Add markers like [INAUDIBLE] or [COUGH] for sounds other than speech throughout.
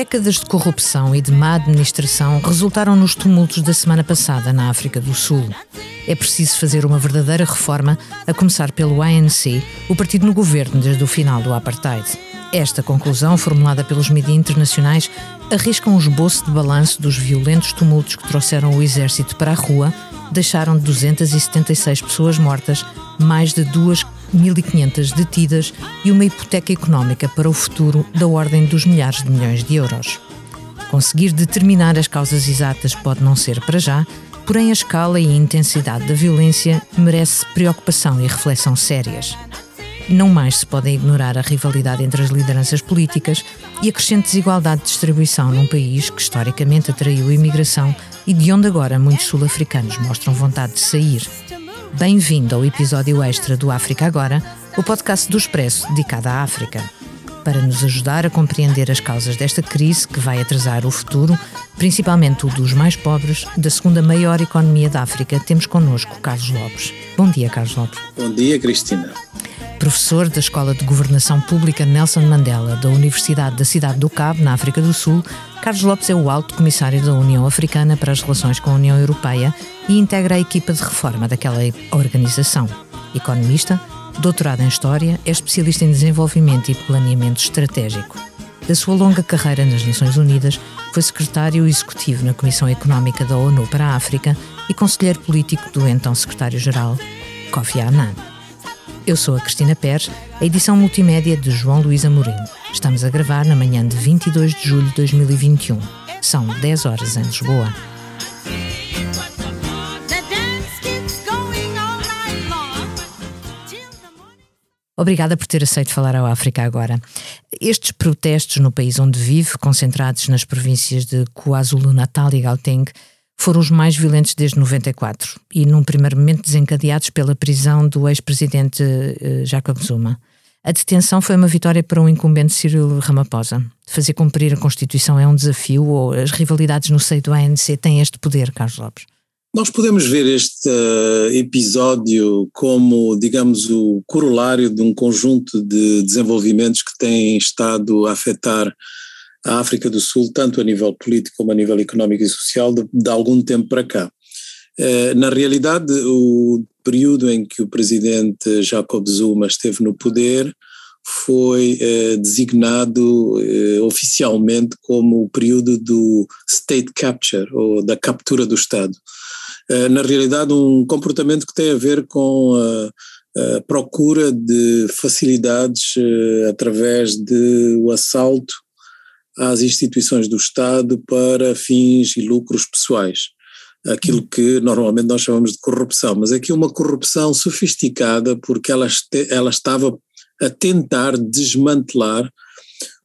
Décadas de corrupção e de má administração resultaram nos tumultos da semana passada na África do Sul. É preciso fazer uma verdadeira reforma, a começar pelo ANC, o partido no governo desde o final do apartheid. Esta conclusão, formulada pelos mídias internacionais, arrisca um esboço de balanço dos violentos tumultos que trouxeram o exército para a rua, deixaram 276 pessoas mortas, mais de duas 1.500 detidas e uma hipoteca económica para o futuro da ordem dos milhares de milhões de euros. Conseguir determinar as causas exatas pode não ser para já, porém a escala e a intensidade da violência merece preocupação e reflexão sérias. Não mais se pode ignorar a rivalidade entre as lideranças políticas e a crescente desigualdade de distribuição num país que historicamente atraiu a imigração e de onde agora muitos sul-africanos mostram vontade de sair. Bem-vindo ao episódio extra do África Agora, o podcast do Expresso dedicado à África. Para nos ajudar a compreender as causas desta crise que vai atrasar o futuro, principalmente o dos mais pobres, da segunda maior economia da África, temos connosco Carlos Lopes. Bom dia, Carlos Lopes. Bom dia, Cristina. Professor da Escola de Governação Pública Nelson Mandela da Universidade da Cidade do Cabo, na África do Sul, Carlos Lopes é o alto comissário da União Africana para as Relações com a União Europeia e integra a equipa de reforma daquela organização. Economista, doutorado em História, é especialista em desenvolvimento e planeamento estratégico. Da sua longa carreira nas Nações Unidas, foi secretário executivo na Comissão Económica da ONU para a África e conselheiro político do então secretário-geral Kofi Annan. Eu sou a Cristina Pérez, a edição multimédia de João Luís Amorim. Estamos a gravar na manhã de 22 de julho de 2021. São 10 horas em Lisboa. Obrigada por ter aceito falar ao África agora. Estes protestos no país onde vive, concentrados nas províncias de KwaZulu-Natal e Gauteng, foram os mais violentos desde 94 e, num primeiro momento, desencadeados pela prisão do ex-presidente uh, Jacob Zuma. A detenção foi uma vitória para o incumbente Cyril Ramaphosa. Fazer cumprir a Constituição é um desafio ou as rivalidades no seio do ANC têm este poder, Carlos Lopes? Nós podemos ver este uh, episódio como, digamos, o corolário de um conjunto de desenvolvimentos que têm estado a afetar a África do Sul, tanto a nível político como a nível económico e social, de, de algum tempo para cá. Eh, na realidade, o período em que o presidente Jacob Zuma esteve no poder foi eh, designado eh, oficialmente como o período do state capture, ou da captura do Estado. Na realidade, um comportamento que tem a ver com a, a procura de facilidades através de o assalto às instituições do Estado para fins e lucros pessoais. Aquilo que normalmente nós chamamos de corrupção, mas aqui uma corrupção sofisticada porque ela, este, ela estava a tentar desmantelar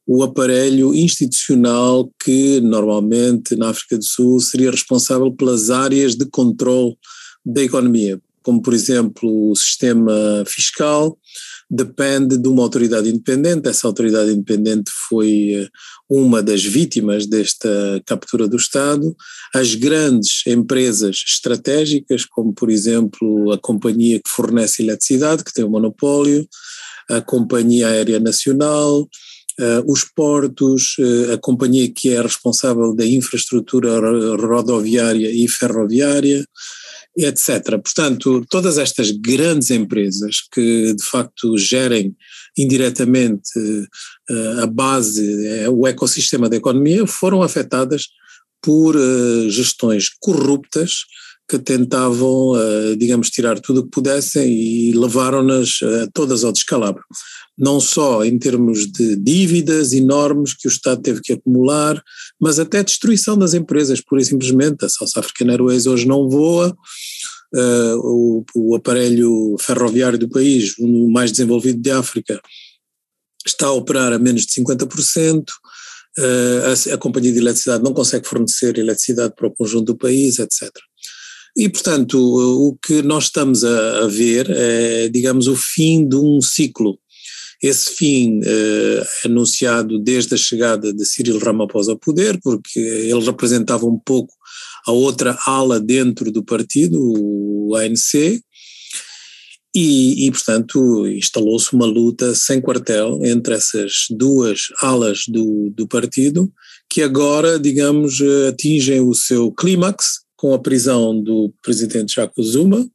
o aparelho institucional que normalmente na África do Sul seria responsável pelas áreas de controle da economia, como por exemplo o sistema fiscal, depende de uma autoridade independente. Essa autoridade independente foi eh, uma das vítimas desta captura do Estado. As grandes empresas estratégicas, como por exemplo a companhia que fornece eletricidade, que tem o monopólio, a Companhia Aérea Nacional, os portos, uh, a companhia que é responsável da infraestrutura rodoviária e ferroviária, etc. Portanto, todas estas grandes empresas que de facto gerem indiretamente uh, a base, uh, o ecossistema da economia, foram afetadas por gestões corruptas que tentavam, digamos, tirar tudo o que pudessem e levaram-nas todas ao descalabro. Não só em termos de dívidas enormes que o Estado teve que acumular, mas até destruição das empresas, pura e simplesmente. A South African Airways hoje não voa, uh, o, o, aparelho ferroviário do país, o mais desenvolvido de África, está a operar a menos de 50%, uh, a, a companhia de eletricidade não consegue fornecer eletricidade para o conjunto do país, etc. E, portanto, o que nós estamos a, ver é, digamos, o fim de um ciclo. Esse fim eh, anunciado desde a chegada de Cyril Ramaphosa ao poder, porque ele representava um pouco a outra ala dentro do partido, o ANC, E, e portanto, instalou-se uma luta sem quartel entre essas duas alas do, do partido, que agora, digamos, atingem o seu clímax com a prisão do presidente Jacob Zuma,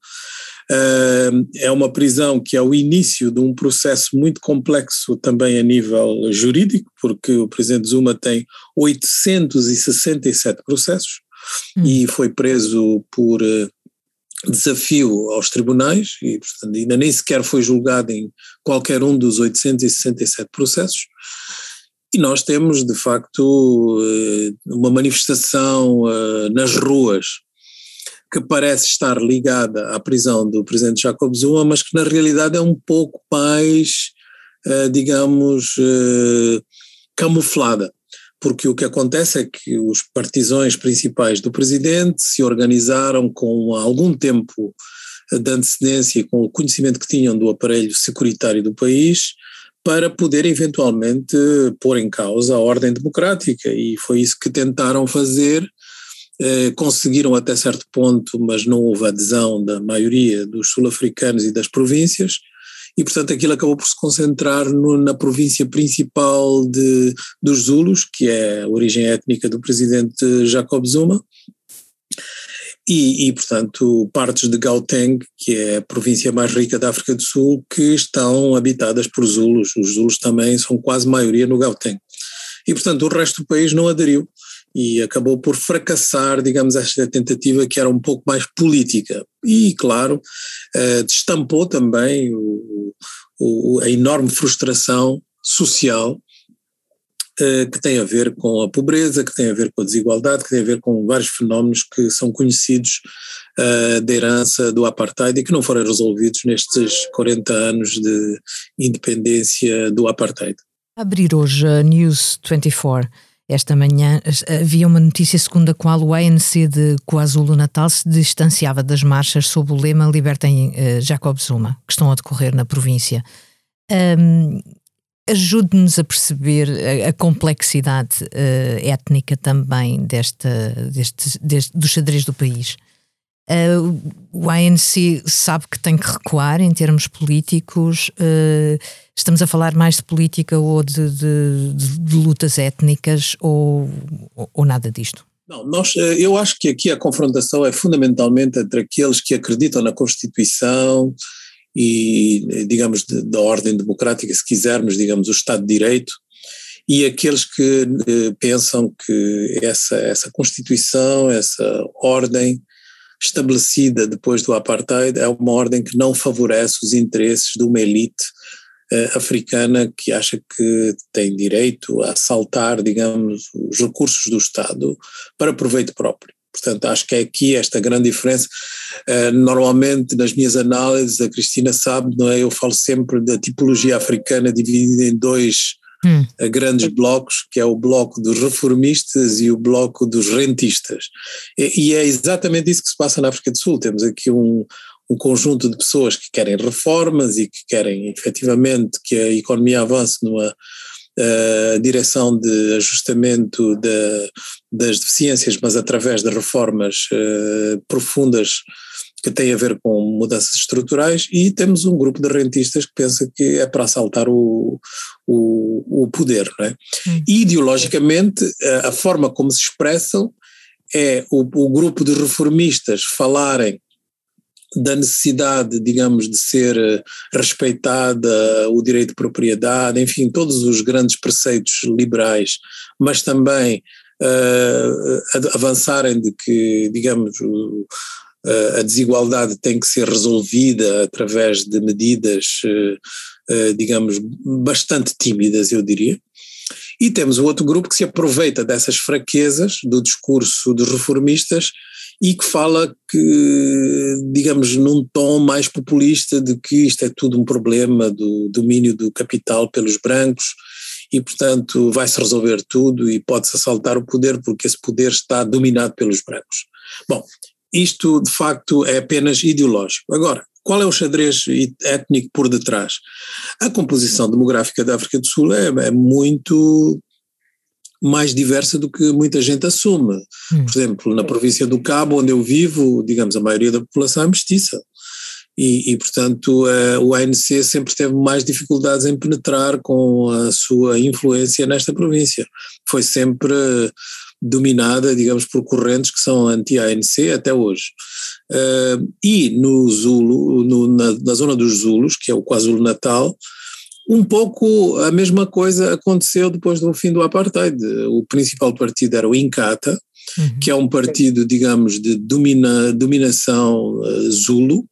é uma prisão que é o início de um processo muito complexo também a nível jurídico, porque o presidente Zuma tem 867 processos hum. e foi preso por eh, desafio aos tribunais e portanto, ainda nem sequer foi julgado em qualquer um dos 867 processos. E nós temos, de facto, eh, uma manifestação eh, nas ruas que parece estar ligada à prisão do presidente Jacob Zuma, mas que na realidade é um pouco mais, eh, digamos, camuflada. Porque o que acontece é que os partisões principais do presidente se organizaram com algum tempo de antecedência, com o conhecimento que tinham do aparelho securitário do país, para poder eventualmente pôr em causa a ordem democrática. E foi isso que tentaram fazer eh, conseguiram até certo ponto, mas não houve adesão da maioria dos sul-africanos e das províncias, e portanto aquilo acabou por se concentrar no, na província principal de, dos Zulus, que é a origem étnica do presidente Jacob Zuma, e, e, portanto partes de Gauteng, que é a província mais rica da África do Sul, que estão habitadas por Zulus. Os Zulus também são quase maioria no Gauteng. E portanto o resto do país não aderiu e acabou por fracassar, digamos, esta tentativa que era um pouco mais política. E, claro, eh, destampou também o, o, a enorme frustração social que tem a ver com a pobreza, que tem a ver com a desigualdade, que tem a ver com vários fenómenos que são conhecidos uh, da herança do apartheid e que não foram resolvidos nestes 40 anos de independência do apartheid. Abrir hoje a News 24 esta manhã havia uma notícia segundo a qual o ANC de KwaZulu-Natal se distanciava das marchas sob o lema Libertem Jacob Zuma, que estão a decorrer na província. Um, Ajude-nos a perceber a, a complexidade uh, étnica também desta, deste, deste, do xadrez do país. Uh, o ANC sabe que tem que recuar em termos políticos. Uh, estamos a falar mais de política ou de, de, de, de lutas étnicas ou, ou, ou, nada disto? Não, nós, eu acho que aqui a confrontação é fundamentalmente entre aqueles que acreditam na Constituição e, digamos, da ordem democrática, se quisermos, digamos, o Estado de Direito, e aqueles que pensam que essa, essa Constituição, essa ordem, estabelecida depois do apartheid é uma ordem que não favorece os interesses de uma elite uh, africana que acha que tem direito a assaltar, digamos, os recursos do Estado para proveito próprio. Portanto, acho que é aqui esta grande diferença. Uh, normalmente, nas minhas análises, a Cristina sabe, não é? Eu falo sempre da tipologia africana dividida em dois hum. grandes blocos, que é o bloco dos reformistas e o bloco dos rentistas. E, e, é exatamente isso que se passa na África do Sul. Temos aqui um, um conjunto de pessoas que querem reformas e que querem efetivamente que a economia avance numa uh, direção de ajustamento de, das deficiências, mas através de reformas uh, profundas que tem a ver com mudanças estruturais, e temos um grupo de rentistas que pensa que é para assaltar o, o, o poder. Não é? Hum. Ideologicamente, a forma como se expressam é o, o grupo de reformistas falarem da necessidade, digamos, de ser eh, respeitada o direito de propriedade, enfim, todos os grandes preceitos liberais, mas também uh, avançarem de que, digamos, a desigualdade tem que ser resolvida através de medidas, eh, digamos, bastante tímidas, eu diria. E temos o outro grupo que se aproveita dessas fraquezas do discurso dos reformistas e que fala que, digamos, num tom mais populista de que isto é tudo um problema do domínio do capital pelos brancos e, portanto, vai-se resolver tudo e pode-se assaltar o poder porque esse poder está dominado pelos brancos. Bom, isto de facto é apenas ideológico. Agora, qual é o xadrez étnico por detrás? A composição demográfica da África do Sul é, é muito mais diversa do que muita gente assume. Hum. Por exemplo, na província do Cabo, onde eu vivo, digamos, a maioria da população é mestiça. e, e, portanto, o ANC sempre teve mais dificuldades em penetrar com a sua influência nesta província. Foi sempre dominada, digamos, por correntes que são anti-ANC até hoje. Uh, e no Zulu, no, na, na, zona dos Zulus, que é o KwaZulu-Natal, um pouco a mesma coisa aconteceu depois do fim do apartheid. O principal partido era o Inkatha, uhum. que é um partido, digamos, de domina, dominação uh, Zulu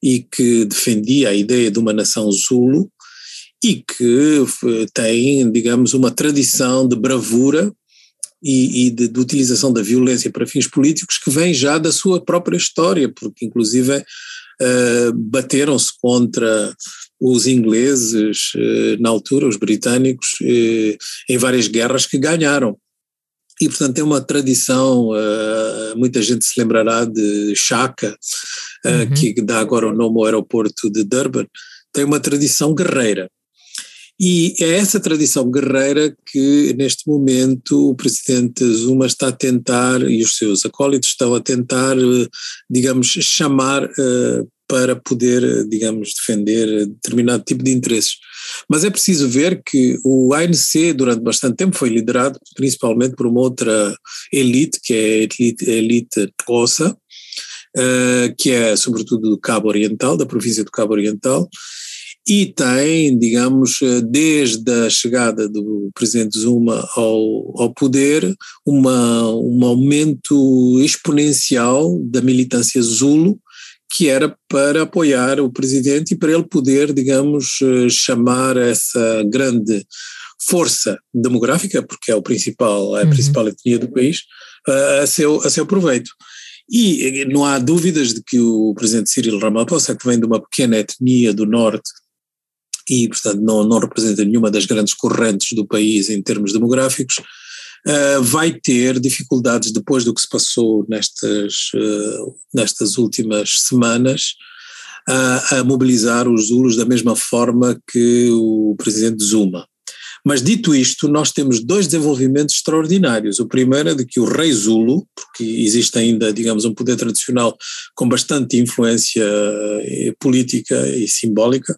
e que defendia a ideia de uma nação Zulu e que tem, digamos, uma tradição de bravura e, e de, de, utilização da violência para fins políticos que vem já da sua própria história, porque inclusive uh, bateram-se contra os ingleses uh, na altura, os britânicos, uh, em várias guerras que ganharam. E, portanto, tem uma tradição, muita gente se lembrará de Chaka, uhum. que dá agora o nome ao aeroporto de Durban, tem uma tradição guerreira. E é essa tradição guerreira que, neste momento, o presidente Zuma está a tentar, e os seus acólitos estão a tentar, eh, digamos, chamar para poder, digamos, defender determinado tipo de interesses. Mas é preciso ver que o ANC, durante bastante tempo, foi liderado principalmente por uma outra elite, que é a elite, a elite uh, que é sobretudo do Cabo Oriental, da província do Cabo Oriental, e tem, digamos, eh, desde a chegada do presidente Zuma ao, ao poder, uma, um aumento exponencial da militância Zulu, que era para apoiar o presidente e para ele poder, digamos, eh, chamar essa grande força demográfica, porque é o principal, é a uhum. principal etnia do país, eh, a seu, a seu proveito. E não há dúvidas de que o presidente Cyril Ramaphosa, que vem de uma pequena etnia do norte e, portanto, não, não representa nenhuma das grandes correntes do país em termos demográficos, uh, vai ter dificuldades depois do que se passou nestas, uh, nestas últimas semanas uh, a mobilizar os Zulus da mesma forma que o presidente Zuma. Mas dito isto, nós temos dois desenvolvimentos extraordinários. O primeiro é de que o rei Zulu, porque existe ainda, digamos, um poder tradicional com bastante influência eh, política e simbólica,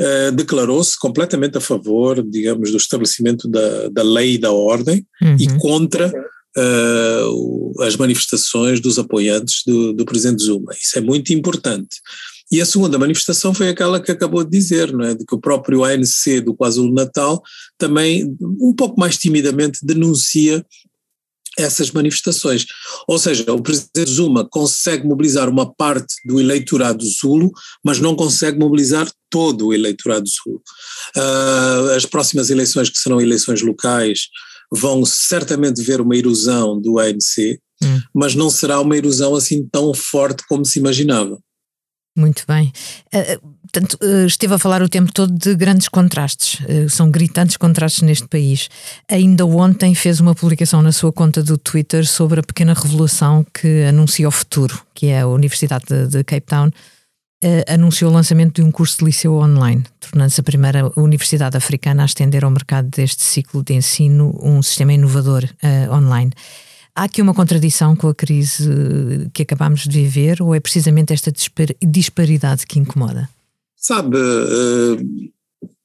uh, declarou-se completamente a favor, digamos, do estabelecimento da, da lei e da ordem uhum. e contra uh, as manifestações dos apoiantes do, do presidente Zuma. Isso é muito importante. E a segunda manifestação foi aquela que acabou de dizer, não é? de que o próprio ANC do KwaZulu-Natal também, um pouco mais timidamente, denuncia essas manifestações. Ou seja, o presidente Zuma consegue mobilizar uma parte do eleitorado Zulo, mas não consegue mobilizar todo o eleitorado Zulo. Uh, as próximas eleições, que serão eleições locais, vão certamente ver uma erosão do ANC, hum. mas não será uma erosão assim tão forte como se imaginava. Muito bem. Uh, portanto, uh, esteve a falar o tempo todo de grandes contrastes. Uh, são gritantes contrastes neste país. Ainda ontem fez uma publicação na sua conta do Twitter sobre a pequena revelação que anuncia o futuro, que é a Universidade de, Cape Town. anunciou o lançamento de um curso de liceu online, tornando-se a primeira universidade africana a estender ao mercado deste ciclo de ensino um sistema inovador online. Há aqui uma contradição com a crise que acabamos de viver ou é precisamente esta disparidade que incomoda? Sabe, uh,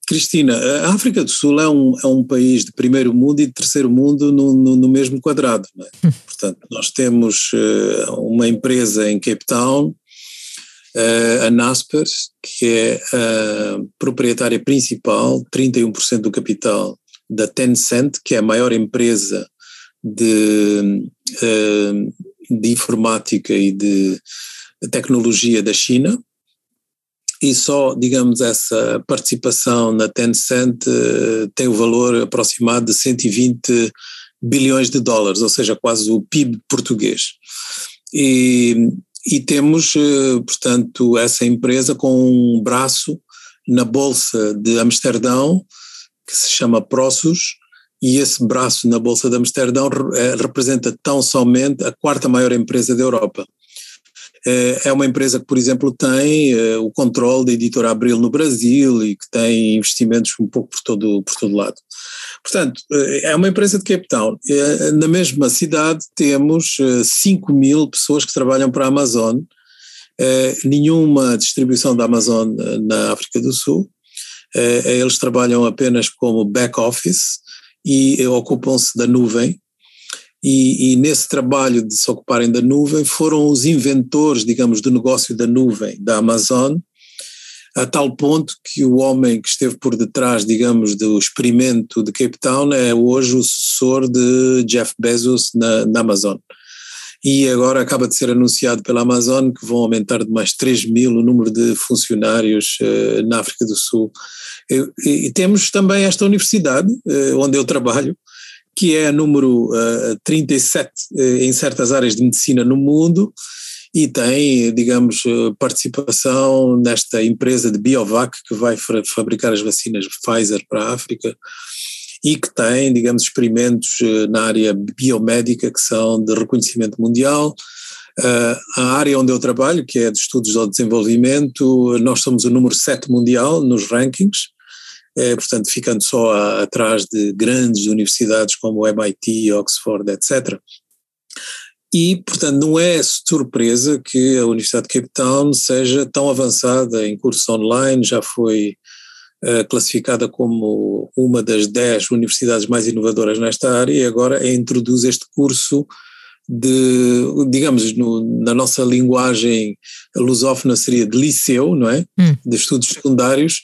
Cristina, a África do Sul é um, é um país de primeiro mundo e de terceiro mundo no, no, no mesmo quadrado. É? Hum. Portanto, nós temos uh, uma empresa em Cape Town, uh, a Nasper, que é a proprietária principal, 31% do capital da Tencent, que é a maior empresa de, eh, de informática e de tecnologia da China, e só, digamos, essa participação na Tencent eh, tem o valor aproximado de 120 bilhões de dólares, ou seja, quase o PIB português. E, e temos, eh, portanto, essa empresa com um braço na Bolsa de Amsterdão, que se chama Prosus, e esse braço na Bolsa de Amsterdão eh, representa tão somente a quarta maior empresa da Europa. Eh, é uma empresa que, por exemplo, tem eh, o controle da editora Abril no Brasil e que tem investimentos um pouco por todo, por todo lado. Portanto, é uma empresa de Cape Town. Na mesma cidade temos 5 mil pessoas que trabalham para a Amazon nenhuma distribuição da Amazon na África do Sul. eles trabalham apenas como back-office e ocupam-se da nuvem. E, e, nesse trabalho de se ocuparem da nuvem foram os inventores, digamos, do negócio da nuvem da Amazon, a tal ponto que o homem que esteve por detrás, digamos, do experimento de Cape Town é hoje o sucessor de Jeff Bezos na, na Amazon. E agora acaba de ser anunciado pela Amazon que vão aumentar de mais 3 mil o número de funcionários uh, na África do Sul. E, e, temos também esta universidade, uh, onde eu trabalho, que é a número uh, 37 uh, em certas áreas de medicina no mundo, e tem, digamos, eh, participação nesta empresa de Biovac que vai fabricar as vacinas Pfizer para a África e que tem, digamos, experimentos eh, na área biomédica que são de reconhecimento mundial. Uh, a área onde eu trabalho, que é de estudos do desenvolvimento, nós somos o número 7 mundial nos rankings, é, portanto, ficando só a, atrás de grandes universidades como MIT, Oxford, etc. E, portanto, não é surpresa que a Universidade de Cape Town seja tão avançada em cursos online, já foi classificada como uma das dez universidades mais inovadoras nesta área e agora introduz este curso de, digamos, no, na nossa linguagem lusófona seria de liceu, não é? Hum. De estudos secundários,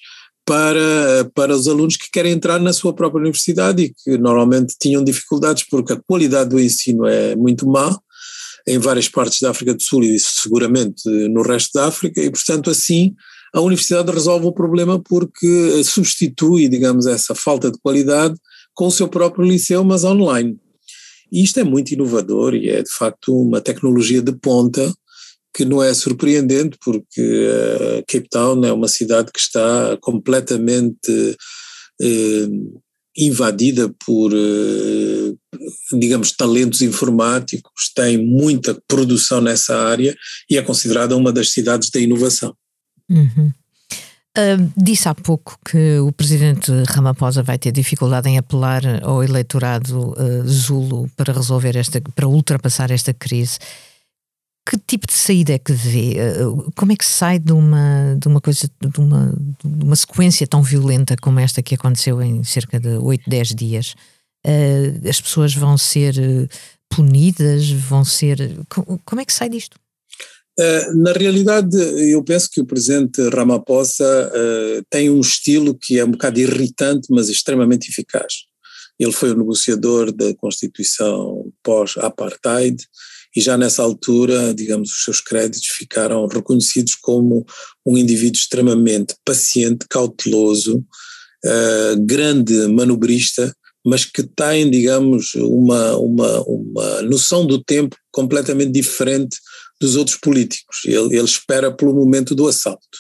para, para os alunos que querem entrar na sua própria universidade e que normalmente tinham dificuldades porque a qualidade do ensino é muito má em várias partes da África do Sul e seguramente no resto da África, e portanto assim a universidade resolve o problema porque substitui, digamos, essa falta de qualidade com o seu próprio liceu, mas online. E isto é muito inovador e é de facto uma tecnologia de ponta que não é surpreendente porque uh, Cape Town é uma cidade que está completamente uh, invadida por, eh, digamos, talentos informáticos, tem muita produção nessa área e é considerada uma das cidades da inovação. Uh, disse há pouco que o presidente Ramaphosa vai ter dificuldade em apelar ao eleitorado uh, Zulu para resolver esta, para ultrapassar esta crise que tipo de saída é que vê? Eh, como é que sai de uma, de uma coisa, de uma, de uma sequência tão violenta como esta que aconteceu em cerca de 8, 10 dias? Uh, as pessoas vão ser punidas, vão ser. Como é que sai disto? Uh, na realidade, eu penso que o presidente Ramaphosa uh, tem um estilo que é um bocado irritante, mas extremamente eficaz. Ele foi o negociador da Constituição pós-apartheid, e já nessa altura, digamos, os seus créditos ficaram reconhecidos como um indivíduo extremamente paciente, cauteloso, uh, grande manobrista, mas que tem, digamos, uma, uma, uma noção do tempo completamente diferente dos outros políticos. Ele, ele espera pelo momento do assalto.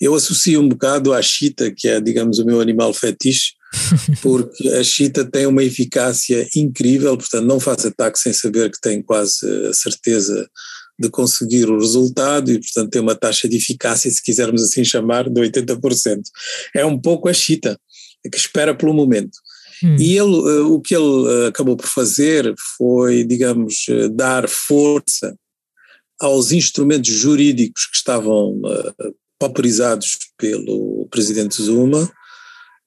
Eu associo um bocado à chita, que é, digamos, o meu animal fetiche, [LAUGHS] porque a chita tem uma eficácia incrível, portanto não faz ataque sem saber que tem quase a certeza de conseguir o resultado e portanto tem uma taxa de eficácia, se quisermos assim chamar, de 80%. É um pouco a chita, que espera pelo momento. Hum. E ele, eh, o que ele eh, acabou por fazer foi, digamos, eh, dar força aos instrumentos jurídicos que estavam pauperizados pelo presidente Zuma,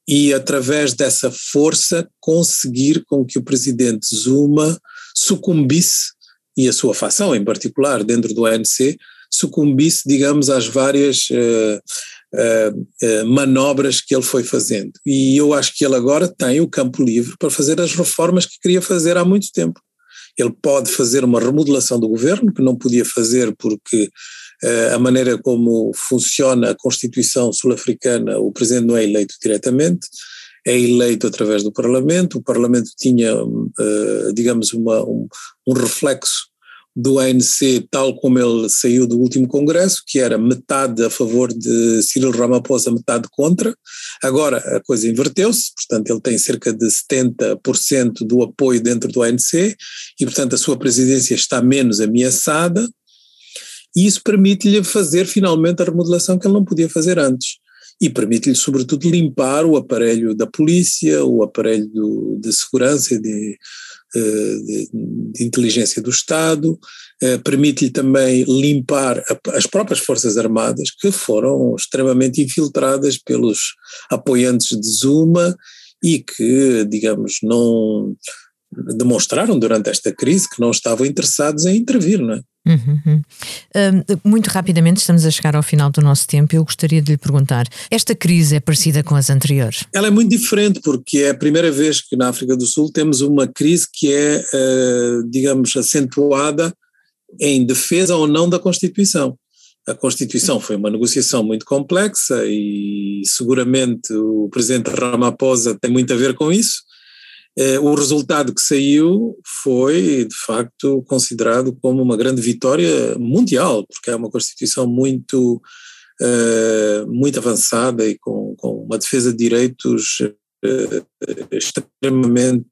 e, através dessa força, conseguir com que o presidente Zuma sucumbisse, e a sua facção em particular, dentro do ANC, sucumbisse, digamos, às várias uh, uh, uh, manobras que ele foi fazendo. E eu acho que ele agora tem o campo livre para fazer as reformas que queria fazer há muito tempo. Ele pode fazer uma remodelação do governo, que não podia fazer porque a maneira como funciona a Constituição sul-africana, o presidente não é eleito diretamente, é eleito através do Parlamento. O Parlamento tinha, digamos, uma, um, um reflexo do ANC tal como ele saiu do último congresso, que era metade a favor de Cyril Ramaphosa, metade contra. Agora a coisa inverteu-se, portanto ele tem cerca de 70% do apoio dentro do ANC e portanto a sua presidência está menos ameaçada e isso permite-lhe fazer finalmente a remodelação que ele não podia fazer antes. E permite-lhe, sobretudo, limpar o aparelho da polícia, o aparelho do, de segurança, de, eh, de, de, inteligência do Estado, eh, permite-lhe também limpar as próprias Forças Armadas, que foram extremamente infiltradas pelos apoiantes de Zuma e que, digamos, não demonstraram durante esta crise que não estavam interessados em intervir, não é? Uhum. Uh, muito rapidamente, estamos a chegar ao final do nosso tempo. Eu gostaria de lhe perguntar: esta crise é parecida com as anteriores? Ela é muito diferente, porque é a primeira vez que na África do Sul temos uma crise que é, uh, digamos, acentuada em defesa ou não da Constituição. A Constituição foi uma negociação muito complexa e seguramente o presidente Ramaphosa tem muito a ver com isso. Eh, o resultado que saiu foi, de facto, considerado como uma grande vitória mundial, porque é uma Constituição muito, eh, muito avançada e com, com uma defesa de direitos eh, extremamente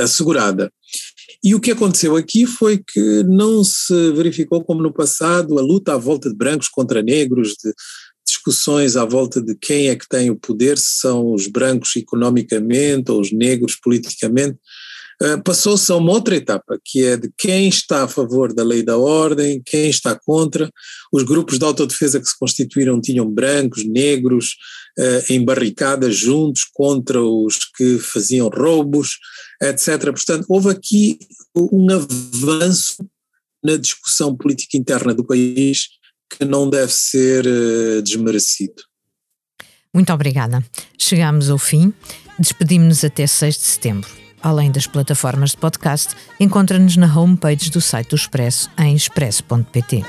assegurada. E o que aconteceu aqui foi que não se verificou como no passado a luta à volta de brancos contra negros, de discussões à volta de quem é que tem o poder, se são os brancos economicamente ou os negros politicamente. Uh, Passou-se a uma outra etapa, que é de quem está a favor da lei da ordem, quem está contra. Os grupos de autodefesa que se constituíram tinham brancos, negros, uh, em barricadas juntos contra os que faziam roubos etc. Portanto, houve aqui um avanço na discussão política interna do país que não deve ser uh, desmerecido. Muito obrigada. Chegamos ao fim. Despedimos-nos até 6 de setembro. Além das plataformas de podcast, encontra-nos na homepage do site do Expresso em expresso.pt.